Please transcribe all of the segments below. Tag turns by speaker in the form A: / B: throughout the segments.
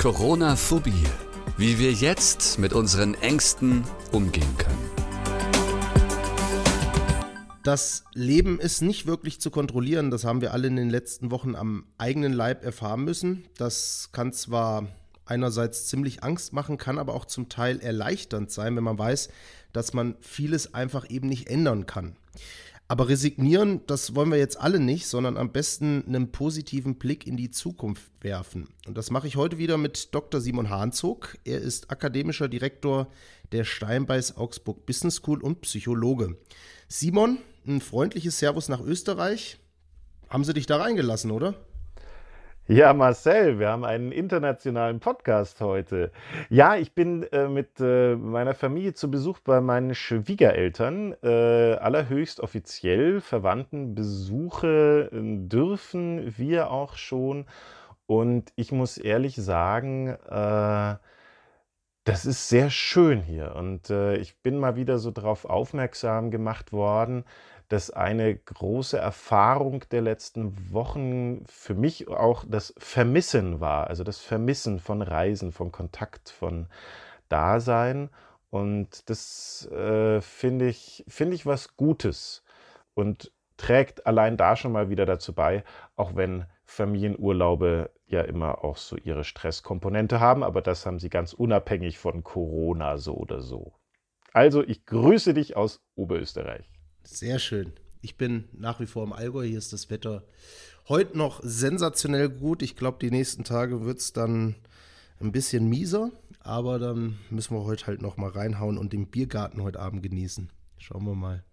A: Corona-Phobie. Wie wir jetzt mit unseren Ängsten umgehen können.
B: Das Leben ist nicht wirklich zu kontrollieren. Das haben wir alle in den letzten Wochen am eigenen Leib erfahren müssen. Das kann zwar einerseits ziemlich Angst machen, kann aber auch zum Teil erleichternd sein, wenn man weiß, dass man vieles einfach eben nicht ändern kann. Aber resignieren, das wollen wir jetzt alle nicht, sondern am besten einen positiven Blick in die Zukunft werfen. Und das mache ich heute wieder mit Dr. Simon Hahnzog. Er ist akademischer Direktor der Steinbeis Augsburg Business School und Psychologe. Simon, ein freundliches Servus nach Österreich. Haben sie dich da reingelassen, oder?
C: Ja, Marcel, wir haben einen internationalen Podcast heute. Ja, ich bin äh, mit äh, meiner Familie zu Besuch bei meinen Schwiegereltern. Äh, allerhöchst offiziell Verwandten Besuche äh, dürfen wir auch schon. Und ich muss ehrlich sagen, äh, das ist sehr schön hier. Und äh, ich bin mal wieder so darauf aufmerksam gemacht worden, dass eine große Erfahrung der letzten Wochen für mich auch das Vermissen war, also das Vermissen von Reisen, von Kontakt, von Dasein. Und das äh, finde ich, find ich was Gutes und trägt allein da schon mal wieder dazu bei, auch wenn Familienurlaube ja immer auch so ihre Stresskomponente haben, aber das haben sie ganz unabhängig von Corona so oder so. Also, ich grüße dich aus Oberösterreich.
B: Sehr schön. Ich bin nach wie vor im Allgäu. Hier ist das Wetter heute noch sensationell gut. Ich glaube, die nächsten Tage wird es dann ein bisschen mieser. Aber dann müssen wir heute halt noch mal reinhauen und den Biergarten heute Abend genießen. Schauen wir mal.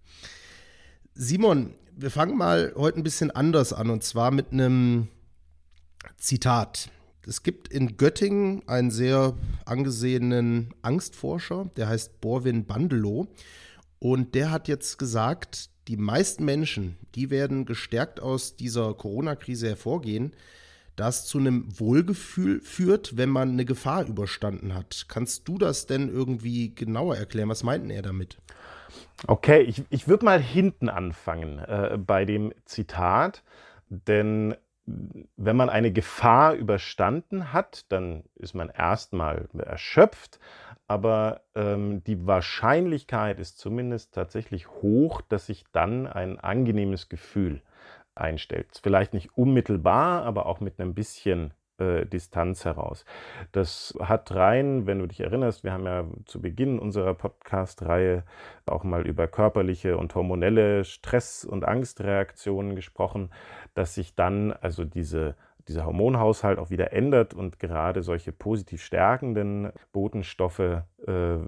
B: Simon, wir fangen mal heute ein bisschen anders an und zwar mit einem Zitat. Es gibt in Göttingen einen sehr angesehenen Angstforscher, der heißt Borwin Bandelow. Und der hat jetzt gesagt, die meisten Menschen, die werden gestärkt aus dieser Corona-Krise hervorgehen, das zu einem Wohlgefühl führt, wenn man eine Gefahr überstanden hat. Kannst du das denn irgendwie genauer erklären? Was meinten er damit?
C: Okay, ich, ich würde mal hinten anfangen äh, bei dem Zitat, denn wenn man eine Gefahr überstanden hat, dann ist man erstmal erschöpft, aber ähm, die Wahrscheinlichkeit ist zumindest tatsächlich hoch, dass sich dann ein angenehmes Gefühl einstellt. Vielleicht nicht unmittelbar, aber auch mit einem bisschen äh, Distanz heraus. Das hat rein, wenn du dich erinnerst, wir haben ja zu Beginn unserer Podcast-Reihe auch mal über körperliche und hormonelle Stress- und Angstreaktionen gesprochen, dass sich dann also diese dieser Hormonhaushalt auch wieder ändert und gerade solche positiv stärkenden Botenstoffe äh,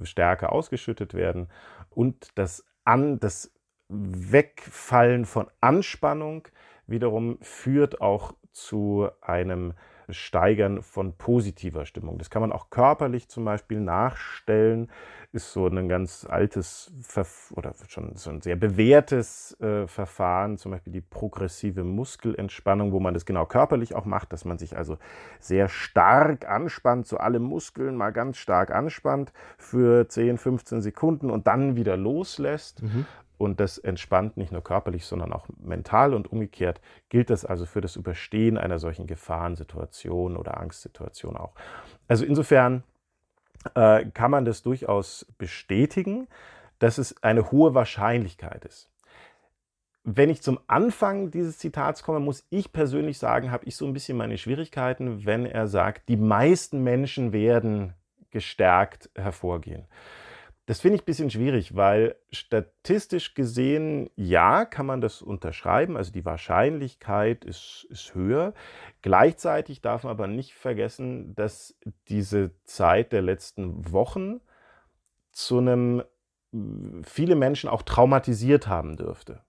C: stärker ausgeschüttet werden und das, an, das Wegfallen von Anspannung wiederum führt auch zu einem Steigern von positiver Stimmung. Das kann man auch körperlich zum Beispiel nachstellen. Ist so ein ganz altes Verf oder schon so ein sehr bewährtes äh, Verfahren, zum Beispiel die progressive Muskelentspannung, wo man das genau körperlich auch macht, dass man sich also sehr stark anspannt, so alle Muskeln mal ganz stark anspannt für 10, 15 Sekunden und dann wieder loslässt. Mhm. Und das entspannt nicht nur körperlich, sondern auch mental. Und umgekehrt gilt das also für das Überstehen einer solchen Gefahrensituation oder Angstsituation auch. Also insofern äh, kann man das durchaus bestätigen, dass es eine hohe Wahrscheinlichkeit ist. Wenn ich zum Anfang dieses Zitats komme, muss ich persönlich sagen, habe ich so ein bisschen meine Schwierigkeiten, wenn er sagt, die meisten Menschen werden gestärkt hervorgehen. Das finde ich ein bisschen schwierig, weil statistisch gesehen, ja, kann man das unterschreiben. Also die Wahrscheinlichkeit ist, ist höher. Gleichzeitig darf man aber nicht vergessen, dass diese Zeit der letzten Wochen zu einem viele Menschen auch traumatisiert haben dürfte.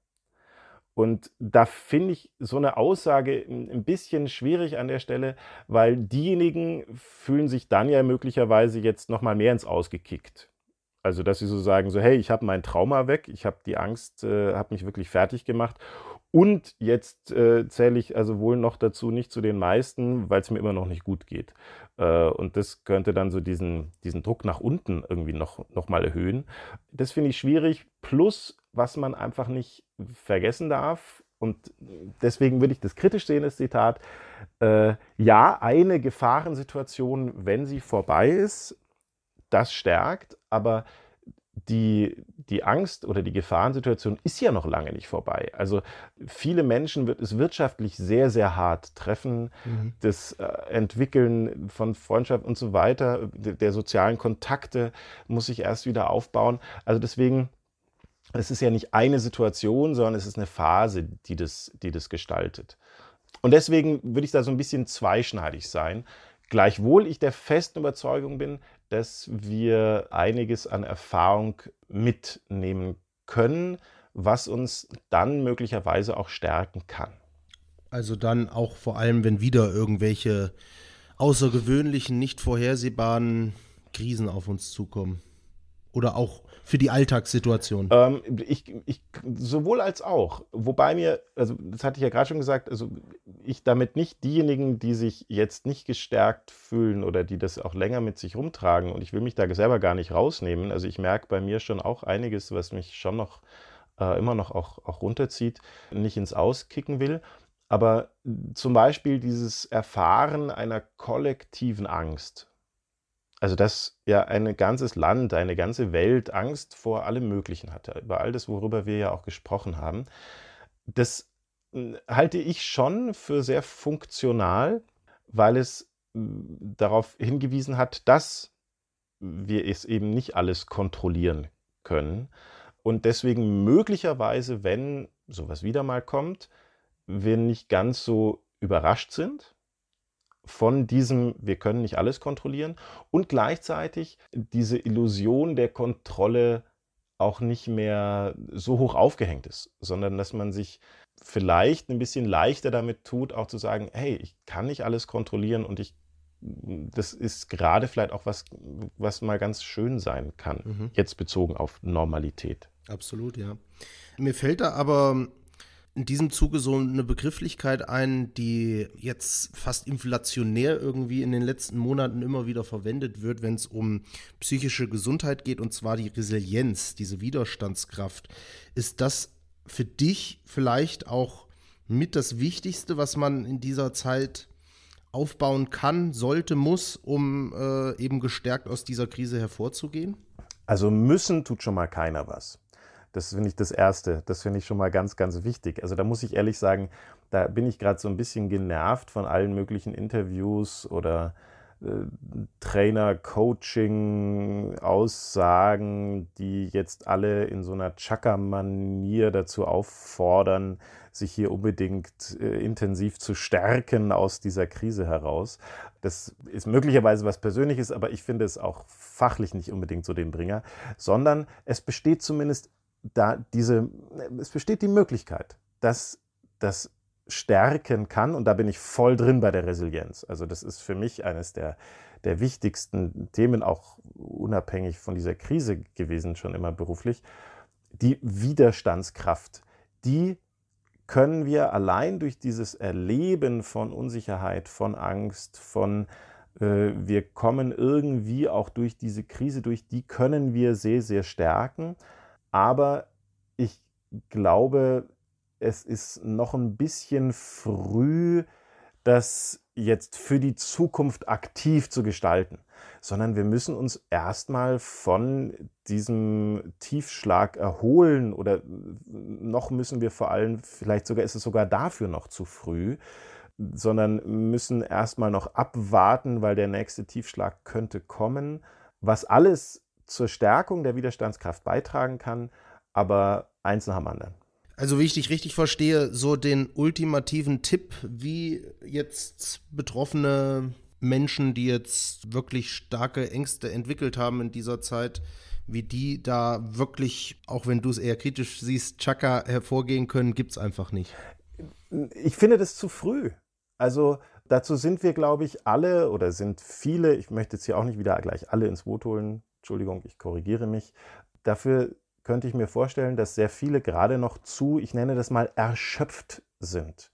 C: Und da finde ich so eine Aussage ein bisschen schwierig an der Stelle, weil diejenigen fühlen sich dann ja möglicherweise jetzt noch mal mehr ins Ausgekickt. Also, dass sie so sagen, so, hey, ich habe mein Trauma weg, ich habe die Angst, äh, habe mich wirklich fertig gemacht. Und jetzt äh, zähle ich also wohl noch dazu nicht zu den meisten, weil es mir immer noch nicht gut geht. Äh, und das könnte dann so diesen, diesen Druck nach unten irgendwie noch, noch mal erhöhen. Das finde ich schwierig. Plus, was man einfach nicht vergessen darf, und deswegen würde ich das kritisch sehen, das Zitat, äh, ja, eine Gefahrensituation, wenn sie vorbei ist, das stärkt, aber die, die Angst oder die Gefahrensituation ist ja noch lange nicht vorbei. Also viele Menschen wird es wirtschaftlich sehr, sehr hart treffen. Mhm. Das äh, Entwickeln von Freundschaft und so weiter, der, der sozialen Kontakte muss sich erst wieder aufbauen. Also deswegen, es ist ja nicht eine Situation, sondern es ist eine Phase, die das, die das gestaltet. Und deswegen würde ich da so ein bisschen zweischneidig sein. Gleichwohl ich der festen Überzeugung bin, dass wir einiges an Erfahrung mitnehmen können, was uns dann möglicherweise auch stärken kann.
B: Also dann auch vor allem, wenn wieder irgendwelche außergewöhnlichen, nicht vorhersehbaren Krisen auf uns zukommen. Oder auch für die Alltagssituation?
C: Ähm, ich, ich, sowohl als auch. Wobei mir, also das hatte ich ja gerade schon gesagt, also ich damit nicht diejenigen, die sich jetzt nicht gestärkt fühlen oder die das auch länger mit sich rumtragen und ich will mich da selber gar nicht rausnehmen. Also ich merke bei mir schon auch einiges, was mich schon noch äh, immer noch auch, auch runterzieht, nicht ins Auskicken will. Aber zum Beispiel dieses Erfahren einer kollektiven Angst, also dass ja ein ganzes Land, eine ganze Welt Angst vor allem Möglichen hatte, über all das, worüber wir ja auch gesprochen haben. Das hm, halte ich schon für sehr funktional, weil es hm, darauf hingewiesen hat, dass wir es eben nicht alles kontrollieren können. Und deswegen möglicherweise, wenn sowas wieder mal kommt, wir nicht ganz so überrascht sind, von diesem, wir können nicht alles kontrollieren und gleichzeitig diese Illusion der Kontrolle auch nicht mehr so hoch aufgehängt ist, sondern dass man sich vielleicht ein bisschen leichter damit tut, auch zu sagen, hey, ich kann nicht alles kontrollieren und ich das ist gerade vielleicht auch was, was mal ganz schön sein kann, mhm. jetzt bezogen auf Normalität.
B: Absolut, ja. Mir fällt da aber in diesem Zuge so eine Begrifflichkeit ein, die jetzt fast inflationär irgendwie in den letzten Monaten immer wieder verwendet wird, wenn es um psychische Gesundheit geht, und zwar die Resilienz, diese Widerstandskraft. Ist das für dich vielleicht auch mit das Wichtigste, was man in dieser Zeit aufbauen kann, sollte, muss, um äh, eben gestärkt aus dieser Krise hervorzugehen?
C: Also müssen tut schon mal keiner was. Das finde ich das Erste. Das finde ich schon mal ganz, ganz wichtig. Also da muss ich ehrlich sagen, da bin ich gerade so ein bisschen genervt von allen möglichen Interviews oder äh, Trainer, Coaching, Aussagen, die jetzt alle in so einer Chaka-Manier dazu auffordern, sich hier unbedingt äh, intensiv zu stärken aus dieser Krise heraus. Das ist möglicherweise was Persönliches, aber ich finde es auch fachlich nicht unbedingt so den Bringer, sondern es besteht zumindest da diese, es besteht die Möglichkeit, dass das stärken kann und da bin ich voll drin bei der Resilienz. Also das ist für mich eines der, der wichtigsten Themen, auch unabhängig von dieser Krise gewesen, schon immer beruflich. Die Widerstandskraft, die können wir allein durch dieses Erleben von Unsicherheit, von Angst, von äh, wir kommen irgendwie auch durch diese Krise durch, die können wir sehr, sehr stärken. Aber ich glaube, es ist noch ein bisschen früh, das jetzt für die Zukunft aktiv zu gestalten, sondern wir müssen uns erstmal von diesem Tiefschlag erholen oder noch müssen wir vor allem, vielleicht sogar ist es sogar dafür noch zu früh, sondern müssen erstmal noch abwarten, weil der nächste Tiefschlag könnte kommen. Was alles zur Stärkung der Widerstandskraft beitragen kann, aber eins nach dem anderen.
B: Also wie ich dich richtig verstehe, so den ultimativen Tipp, wie jetzt betroffene Menschen, die jetzt wirklich starke Ängste entwickelt haben in dieser Zeit, wie die da wirklich, auch wenn du es eher kritisch siehst, Chaka hervorgehen können, gibt es einfach nicht.
C: Ich finde das zu früh. Also dazu sind wir, glaube ich, alle oder sind viele, ich möchte jetzt hier auch nicht wieder gleich alle ins Boot holen, Entschuldigung, ich korrigiere mich. Dafür könnte ich mir vorstellen, dass sehr viele gerade noch zu, ich nenne das mal, erschöpft sind.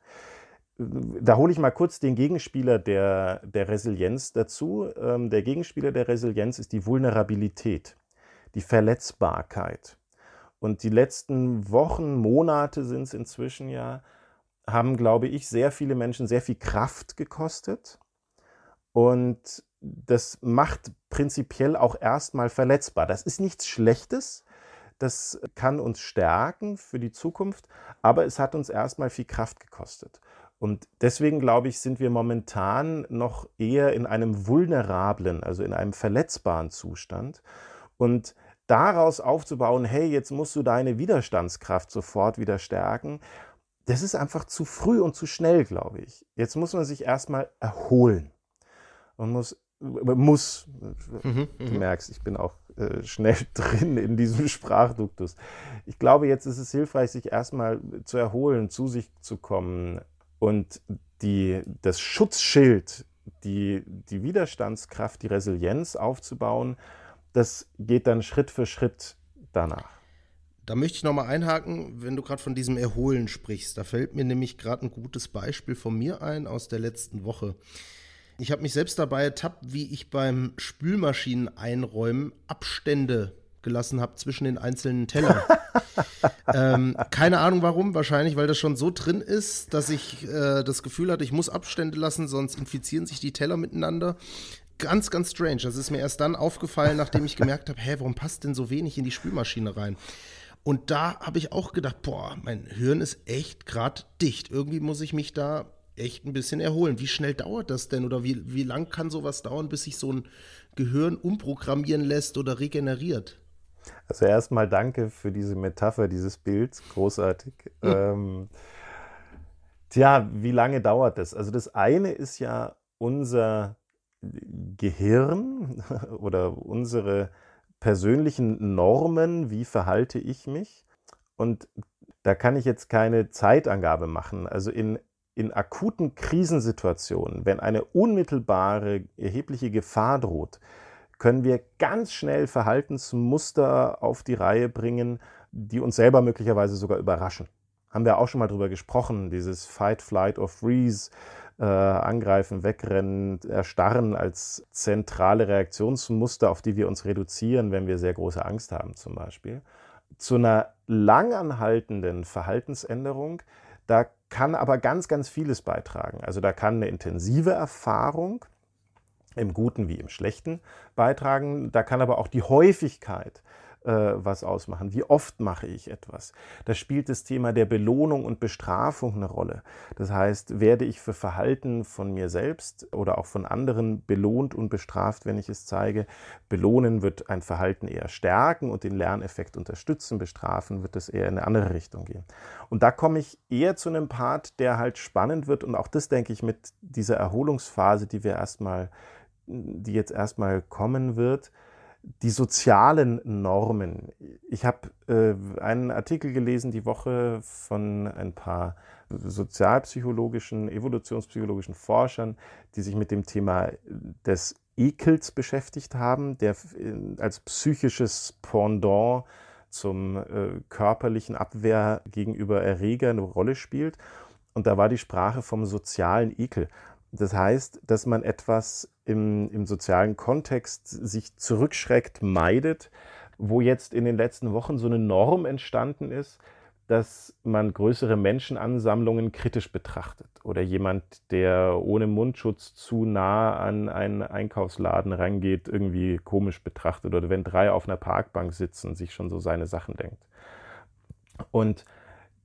C: Da hole ich mal kurz den Gegenspieler der, der Resilienz dazu. Ähm, der Gegenspieler der Resilienz ist die Vulnerabilität, die Verletzbarkeit. Und die letzten Wochen, Monate sind es inzwischen ja, haben, glaube ich, sehr viele Menschen sehr viel Kraft gekostet. Und das macht prinzipiell auch erstmal verletzbar. Das ist nichts Schlechtes. Das kann uns stärken für die Zukunft, aber es hat uns erstmal viel Kraft gekostet. Und deswegen glaube ich, sind wir momentan noch eher in einem vulnerablen, also in einem verletzbaren Zustand. Und daraus aufzubauen, hey, jetzt musst du deine Widerstandskraft sofort wieder stärken, das ist einfach zu früh und zu schnell, glaube ich. Jetzt muss man sich erstmal erholen. Man muss, muss mhm, du mhm. merkst, ich bin auch äh, schnell drin in diesem Sprachduktus. Ich glaube, jetzt ist es hilfreich, sich erstmal zu erholen, zu sich zu kommen und die, das Schutzschild, die, die Widerstandskraft, die Resilienz aufzubauen, das geht dann Schritt für Schritt danach.
B: Da möchte ich nochmal einhaken, wenn du gerade von diesem Erholen sprichst. Da fällt mir nämlich gerade ein gutes Beispiel von mir ein aus der letzten Woche. Ich habe mich selbst dabei ertappt, wie ich beim Spülmaschinen einräumen Abstände gelassen habe zwischen den einzelnen Tellern. ähm, keine Ahnung warum, wahrscheinlich, weil das schon so drin ist, dass ich äh, das Gefühl hatte, ich muss Abstände lassen, sonst infizieren sich die Teller miteinander. Ganz, ganz strange. Das ist mir erst dann aufgefallen, nachdem ich gemerkt habe, hä, warum passt denn so wenig in die Spülmaschine rein? Und da habe ich auch gedacht, boah, mein Hirn ist echt gerade dicht. Irgendwie muss ich mich da echt ein bisschen erholen. Wie schnell dauert das denn oder wie, wie lang kann sowas dauern, bis sich so ein Gehirn umprogrammieren lässt oder regeneriert?
C: Also erstmal danke für diese Metapher, dieses Bild, großartig. Hm. Ähm, tja, wie lange dauert das? Also das eine ist ja unser Gehirn oder unsere persönlichen Normen, wie verhalte ich mich. Und da kann ich jetzt keine Zeitangabe machen. Also in, in akuten Krisensituationen, wenn eine unmittelbare, erhebliche Gefahr droht, können wir ganz schnell Verhaltensmuster auf die Reihe bringen, die uns selber möglicherweise sogar überraschen. Haben wir auch schon mal drüber gesprochen, dieses Fight, Flight or Freeze, äh, angreifen, wegrennen, erstarren als zentrale Reaktionsmuster, auf die wir uns reduzieren, wenn wir sehr große Angst haben zum Beispiel. Zu einer langanhaltenden Verhaltensänderung, da kann aber ganz, ganz vieles beitragen. Also da kann eine intensive Erfahrung im Guten wie im Schlechten beitragen. Da kann aber auch die Häufigkeit was ausmachen. Wie oft mache ich etwas? Da spielt das Thema der Belohnung und Bestrafung eine Rolle. Das heißt, werde ich für Verhalten von mir selbst oder auch von anderen belohnt und bestraft, wenn ich es zeige? Belohnen wird ein Verhalten eher stärken und den Lerneffekt unterstützen. Bestrafen wird es eher in eine andere Richtung gehen. Und da komme ich eher zu einem Part, der halt spannend wird und auch das denke ich mit dieser Erholungsphase, die wir erstmal die jetzt erstmal kommen wird, die sozialen Normen. Ich habe äh, einen Artikel gelesen die Woche von ein paar sozialpsychologischen, evolutionspsychologischen Forschern, die sich mit dem Thema des Ekels beschäftigt haben, der als psychisches Pendant zum äh, körperlichen Abwehr gegenüber Erreger eine Rolle spielt. Und da war die Sprache vom sozialen Ekel. Das heißt, dass man etwas im, im sozialen Kontext sich zurückschreckt, meidet, wo jetzt in den letzten Wochen so eine Norm entstanden ist, dass man größere Menschenansammlungen kritisch betrachtet oder jemand, der ohne Mundschutz zu nah an einen Einkaufsladen rangeht, irgendwie komisch betrachtet oder wenn drei auf einer Parkbank sitzen, sich schon so seine Sachen denkt. Und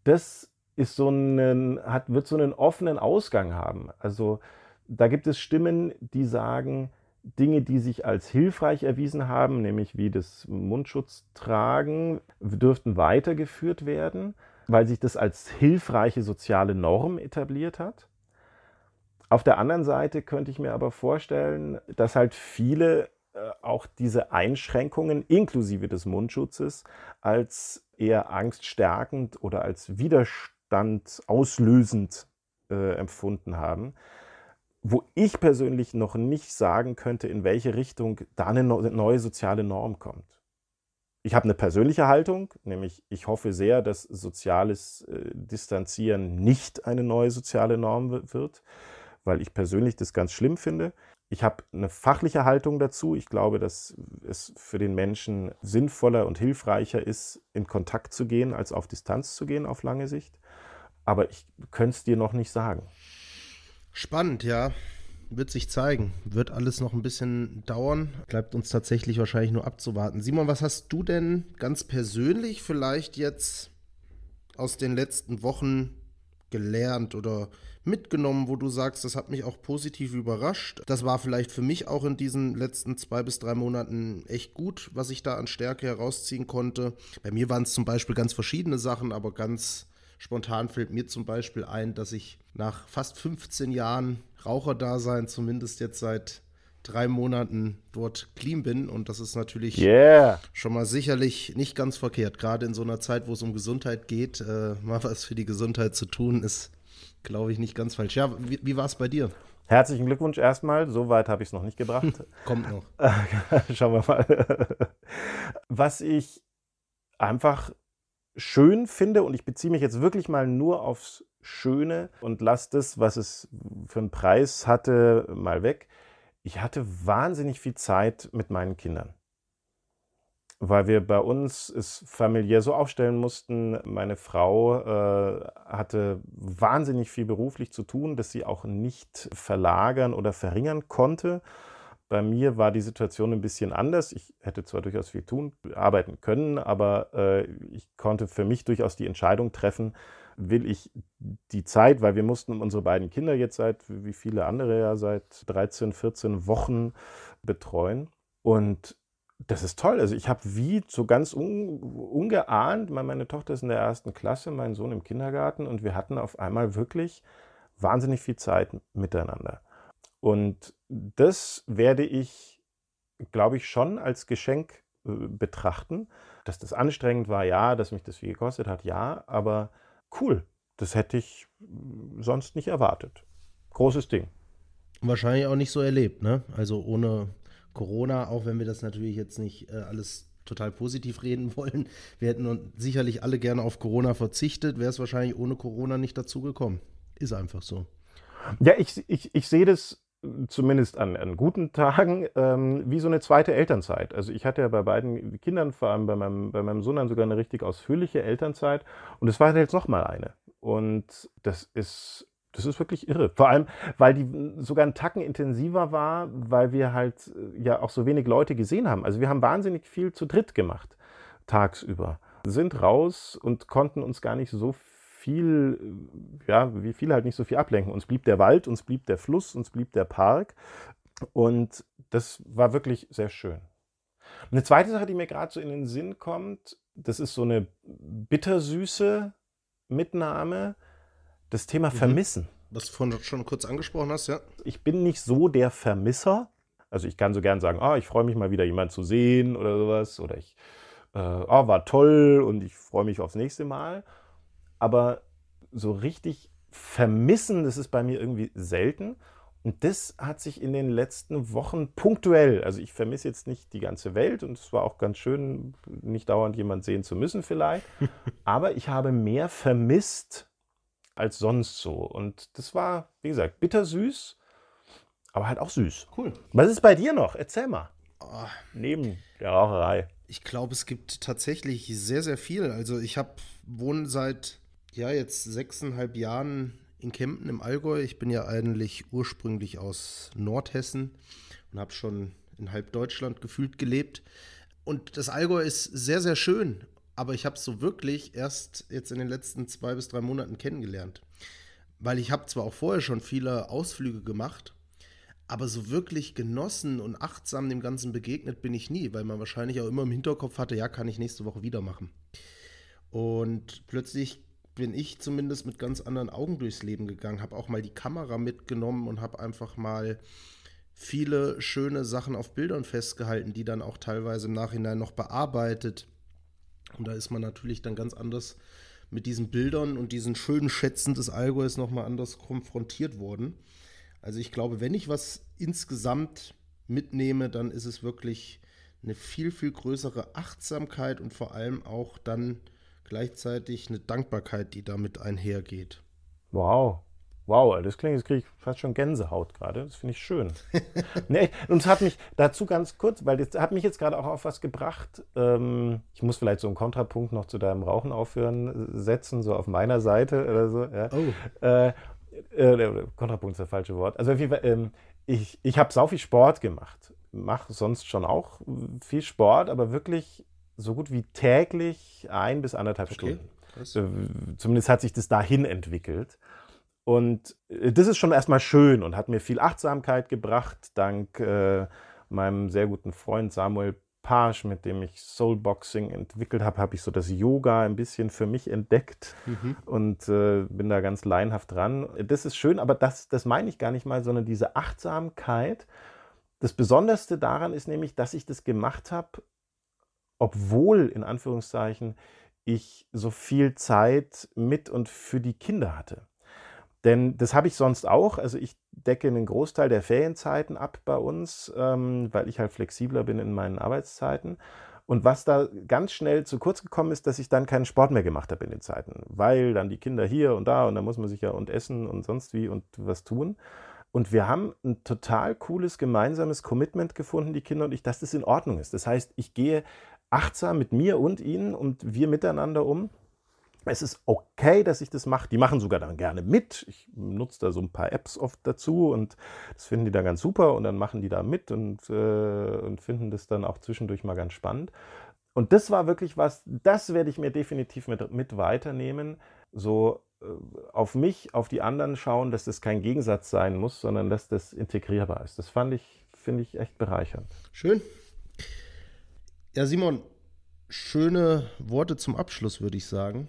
C: das ist so einen, hat, wird so einen offenen Ausgang haben. Also da gibt es Stimmen, die sagen, Dinge, die sich als hilfreich erwiesen haben, nämlich wie das Mundschutztragen, dürften weitergeführt werden, weil sich das als hilfreiche soziale Norm etabliert hat. Auf der anderen Seite könnte ich mir aber vorstellen, dass halt viele äh, auch diese Einschränkungen inklusive des Mundschutzes als eher angststärkend oder als Widerstand auslösend äh, empfunden haben wo ich persönlich noch nicht sagen könnte, in welche Richtung da eine neue soziale Norm kommt. Ich habe eine persönliche Haltung, nämlich ich hoffe sehr, dass soziales äh, Distanzieren nicht eine neue soziale Norm wird, weil ich persönlich das ganz schlimm finde. Ich habe eine fachliche Haltung dazu. Ich glaube, dass es für den Menschen sinnvoller und hilfreicher ist, in Kontakt zu gehen, als auf Distanz zu gehen auf lange Sicht. aber ich könnte es dir noch nicht sagen.
B: Spannend, ja. Wird sich zeigen. Wird alles noch ein bisschen dauern. Bleibt uns tatsächlich wahrscheinlich nur abzuwarten. Simon, was hast du denn ganz persönlich vielleicht jetzt aus den letzten Wochen gelernt oder mitgenommen, wo du sagst, das hat mich auch positiv überrascht. Das war vielleicht für mich auch in diesen letzten zwei bis drei Monaten echt gut, was ich da an Stärke herausziehen konnte. Bei mir waren es zum Beispiel ganz verschiedene Sachen, aber ganz spontan fällt mir zum Beispiel ein, dass ich nach fast 15 Jahren Raucherdasein, zumindest jetzt seit drei Monaten dort clean bin. Und das ist natürlich
C: yeah.
B: schon mal sicherlich nicht ganz verkehrt. Gerade in so einer Zeit, wo es um Gesundheit geht, äh, mal was für die Gesundheit zu tun, ist, glaube ich, nicht ganz falsch. Ja, wie, wie war es bei dir?
C: Herzlichen Glückwunsch erstmal. So weit habe ich es noch nicht gebracht.
B: Kommt noch.
C: Schauen wir mal. Was ich einfach schön finde, und ich beziehe mich jetzt wirklich mal nur aufs Schöne und lasse das, was es für einen Preis hatte, mal weg. Ich hatte wahnsinnig viel Zeit mit meinen Kindern weil wir bei uns es familiär so aufstellen mussten. Meine Frau äh, hatte wahnsinnig viel beruflich zu tun, dass sie auch nicht verlagern oder verringern konnte. Bei mir war die Situation ein bisschen anders. Ich hätte zwar durchaus viel tun, arbeiten können, aber äh, ich konnte für mich durchaus die Entscheidung treffen, will ich die Zeit, weil wir mussten unsere beiden Kinder jetzt seit, wie viele andere ja, seit 13, 14 Wochen betreuen. Und das ist toll. Also ich habe wie so ganz un, ungeahnt, meine Tochter ist in der ersten Klasse, mein Sohn im Kindergarten und wir hatten auf einmal wirklich wahnsinnig viel Zeit miteinander. Und das werde ich, glaube ich, schon als Geschenk äh, betrachten. Dass das anstrengend war, ja, dass mich das viel gekostet hat, ja, aber cool. Das hätte ich sonst nicht erwartet. Großes Ding.
B: Wahrscheinlich auch nicht so erlebt, ne? Also ohne Corona, auch wenn wir das natürlich jetzt nicht äh, alles total positiv reden wollen. Wir hätten sicherlich alle gerne auf Corona verzichtet, wäre es wahrscheinlich ohne Corona nicht dazu gekommen. Ist einfach so.
C: Ja, ich, ich, ich sehe das zumindest an, an guten Tagen ähm, wie so eine zweite Elternzeit. Also ich hatte ja bei beiden Kindern, vor allem bei meinem, bei meinem Sohn, dann sogar eine richtig ausführliche Elternzeit und es war jetzt nochmal eine. Und das ist das ist wirklich irre. Vor allem, weil die sogar einen Tacken intensiver war, weil wir halt äh, ja auch so wenig Leute gesehen haben. Also wir haben wahnsinnig viel zu dritt gemacht, tagsüber. Sind raus und konnten uns gar nicht so viel, ja, wie viele halt nicht so viel ablenken. Uns blieb der Wald, uns blieb der Fluss, uns blieb der Park. Und das war wirklich sehr schön. Eine zweite Sache, die mir gerade so in den Sinn kommt, das ist so eine bittersüße Mitnahme das Thema mhm. Vermissen.
B: Was du vorhin schon kurz angesprochen hast, ja.
C: Ich bin nicht so der Vermisser. Also ich kann so gern sagen, ah, ich freue mich mal wieder jemanden zu sehen oder sowas. Oder ich, äh, ah, war toll und ich freue mich aufs nächste Mal. Aber so richtig vermissen, das ist bei mir irgendwie selten. Und das hat sich in den letzten Wochen punktuell, also ich vermisse jetzt nicht die ganze Welt und es war auch ganz schön, nicht dauernd jemand sehen zu müssen vielleicht, aber ich habe mehr vermisst als sonst so. Und das war, wie gesagt, bittersüß, aber halt auch süß.
B: Cool.
C: Was ist bei dir noch? Erzähl mal. Oh. Neben der Raucherei.
B: Ich glaube, es gibt tatsächlich sehr, sehr viel. Also ich habe wohne seit ja jetzt sechseinhalb Jahren in Kempten im Allgäu. Ich bin ja eigentlich ursprünglich aus Nordhessen und habe schon in halb Deutschland gefühlt gelebt. Und das Allgäu ist sehr, sehr schön aber ich habe es so wirklich erst jetzt in den letzten zwei bis drei Monaten kennengelernt. Weil ich habe zwar auch vorher schon viele Ausflüge gemacht, aber so wirklich genossen und achtsam dem Ganzen begegnet bin ich nie, weil man wahrscheinlich auch immer im Hinterkopf hatte, ja, kann ich nächste Woche wieder machen. Und plötzlich bin ich zumindest mit ganz anderen Augen durchs Leben gegangen, habe auch mal die Kamera mitgenommen und habe einfach mal viele schöne Sachen auf Bildern festgehalten, die dann auch teilweise im Nachhinein noch bearbeitet und da ist man natürlich dann ganz anders mit diesen Bildern und diesen schönen Schätzen des Allgäus nochmal anders konfrontiert worden. Also ich glaube, wenn ich was insgesamt mitnehme, dann ist es wirklich eine viel, viel größere Achtsamkeit und vor allem auch dann gleichzeitig eine Dankbarkeit, die damit einhergeht.
C: Wow. Wow, das klingt, jetzt kriege ich fast schon Gänsehaut gerade. Das finde ich schön. nee, und es hat mich dazu ganz kurz, weil das hat mich jetzt gerade auch auf was gebracht. Ähm, ich muss vielleicht so einen Kontrapunkt noch zu deinem Rauchen aufhören setzen, so auf meiner Seite oder so. Ja. Oh. Äh, äh, Kontrapunkt ist das falsche Wort. Also ähm, ich, ich habe sau viel Sport gemacht. Mache sonst schon auch viel Sport, aber wirklich so gut wie täglich ein bis anderthalb okay. Stunden. Äh, zumindest hat sich das dahin entwickelt. Und äh, das ist schon erstmal schön und hat mir viel Achtsamkeit gebracht, dank äh, meinem sehr guten Freund Samuel Page, mit dem ich Soulboxing entwickelt habe, habe ich so das Yoga ein bisschen für mich entdeckt mhm. und äh, bin da ganz laienhaft dran. Das ist schön, aber das, das meine ich gar nicht mal, sondern diese Achtsamkeit. Das Besonderste daran ist nämlich, dass ich das gemacht habe, obwohl in Anführungszeichen ich so viel Zeit mit und für die Kinder hatte. Denn das habe ich sonst auch. Also ich decke einen Großteil der Ferienzeiten ab bei uns, ähm, weil ich halt flexibler bin in meinen Arbeitszeiten. Und was da ganz schnell zu kurz gekommen ist, dass ich dann keinen Sport mehr gemacht habe in den Zeiten, weil dann die Kinder hier und da und da muss man sich ja und essen und sonst wie und was tun. Und wir haben ein total cooles gemeinsames Commitment gefunden, die Kinder und ich, dass das in Ordnung ist. Das heißt, ich gehe achtsam mit mir und ihnen und wir miteinander um es ist okay, dass ich das mache. Die machen sogar dann gerne mit. Ich nutze da so ein paar Apps oft dazu und das finden die dann ganz super und dann machen die da mit und, äh, und finden das dann auch zwischendurch mal ganz spannend. Und das war wirklich was, das werde ich mir definitiv mit, mit weiternehmen. So äh, auf mich, auf die anderen schauen, dass das kein Gegensatz sein muss, sondern dass das integrierbar ist. Das fand ich, finde ich echt bereichernd.
B: Schön. Ja, Simon, schöne Worte zum Abschluss, würde ich sagen.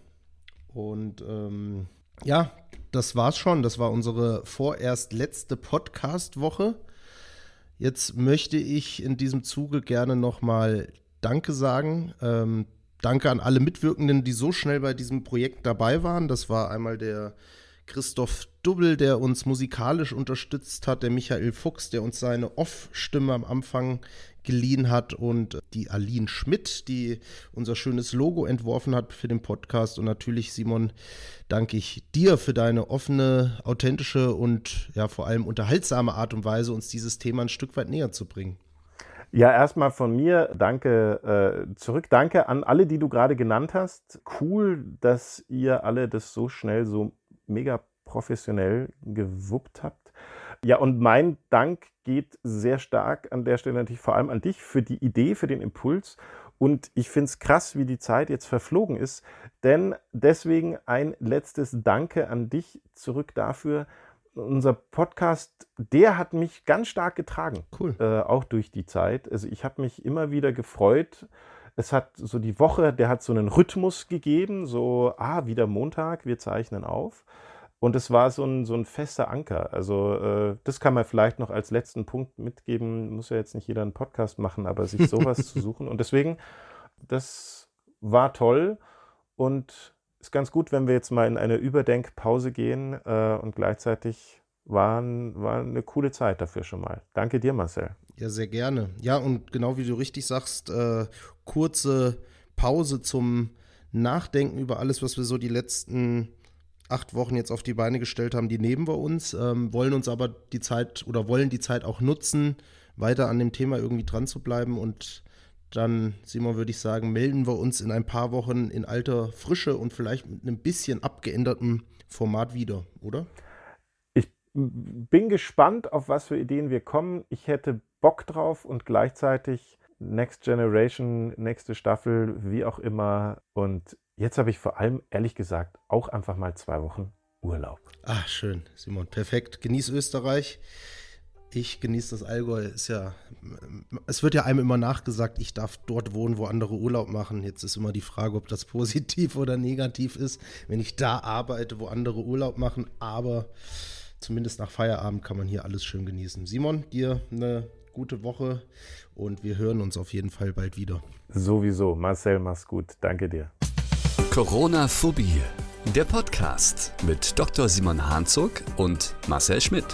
B: Und ähm, ja, das war's schon. Das war unsere vorerst letzte Podcast-Woche. Jetzt möchte ich in diesem Zuge gerne nochmal Danke sagen. Ähm, danke an alle Mitwirkenden, die so schnell bei diesem Projekt dabei waren. Das war einmal der Christoph Dubbel, der uns musikalisch unterstützt hat, der Michael Fuchs, der uns seine Off-Stimme am Anfang geliehen hat und die Aline Schmidt, die unser schönes Logo entworfen hat für den Podcast. Und natürlich, Simon, danke ich dir für deine offene, authentische und ja vor allem unterhaltsame Art und Weise, uns dieses Thema ein Stück weit näher zu bringen.
C: Ja, erstmal von mir danke äh, zurück. Danke an alle, die du gerade genannt hast. Cool, dass ihr alle das so schnell, so mega professionell gewuppt habt. Ja, und mein Dank geht sehr stark an der Stelle natürlich vor allem an dich für die Idee, für den Impuls. Und ich finde es krass, wie die Zeit jetzt verflogen ist. Denn deswegen ein letztes Danke an dich zurück dafür. Unser Podcast, der hat mich ganz stark getragen. Cool. Äh, auch durch die Zeit. Also ich habe mich immer wieder gefreut. Es hat so die Woche, der hat so einen Rhythmus gegeben. So, ah, wieder Montag, wir zeichnen auf. Und es war so ein, so ein fester Anker. Also äh, das kann man vielleicht noch als letzten Punkt mitgeben. Muss ja jetzt nicht jeder einen Podcast machen, aber sich sowas zu suchen. Und deswegen, das war toll und ist ganz gut, wenn wir jetzt mal in eine Überdenkpause gehen äh, und gleichzeitig war, war eine coole Zeit dafür schon mal. Danke dir, Marcel.
B: Ja, sehr gerne. Ja, und genau wie du richtig sagst, äh, kurze Pause zum Nachdenken über alles, was wir so die letzten acht Wochen jetzt auf die Beine gestellt haben, die nehmen wir uns, ähm, wollen uns aber die Zeit oder wollen die Zeit auch nutzen, weiter an dem Thema irgendwie dran zu bleiben und dann, Simon, würde ich sagen, melden wir uns in ein paar Wochen in alter Frische und vielleicht mit einem bisschen abgeändertem Format wieder, oder?
C: Ich bin gespannt, auf was für Ideen wir kommen. Ich hätte Bock drauf und gleichzeitig Next Generation, nächste Staffel, wie auch immer. Und Jetzt habe ich vor allem, ehrlich gesagt, auch einfach mal zwei Wochen Urlaub.
B: Ach, schön, Simon. Perfekt. Genieß Österreich. Ich genieße das Allgäu. Ist ja, es wird ja einem immer nachgesagt, ich darf dort wohnen, wo andere Urlaub machen. Jetzt ist immer die Frage, ob das positiv oder negativ ist, wenn ich da arbeite, wo andere Urlaub machen. Aber zumindest nach Feierabend kann man hier alles schön genießen. Simon, dir eine gute Woche und wir hören uns auf jeden Fall bald wieder.
C: Sowieso. Marcel, mach's gut. Danke dir.
A: Corona-Phobie, der Podcast mit Dr. Simon Hanzog und Marcel Schmidt.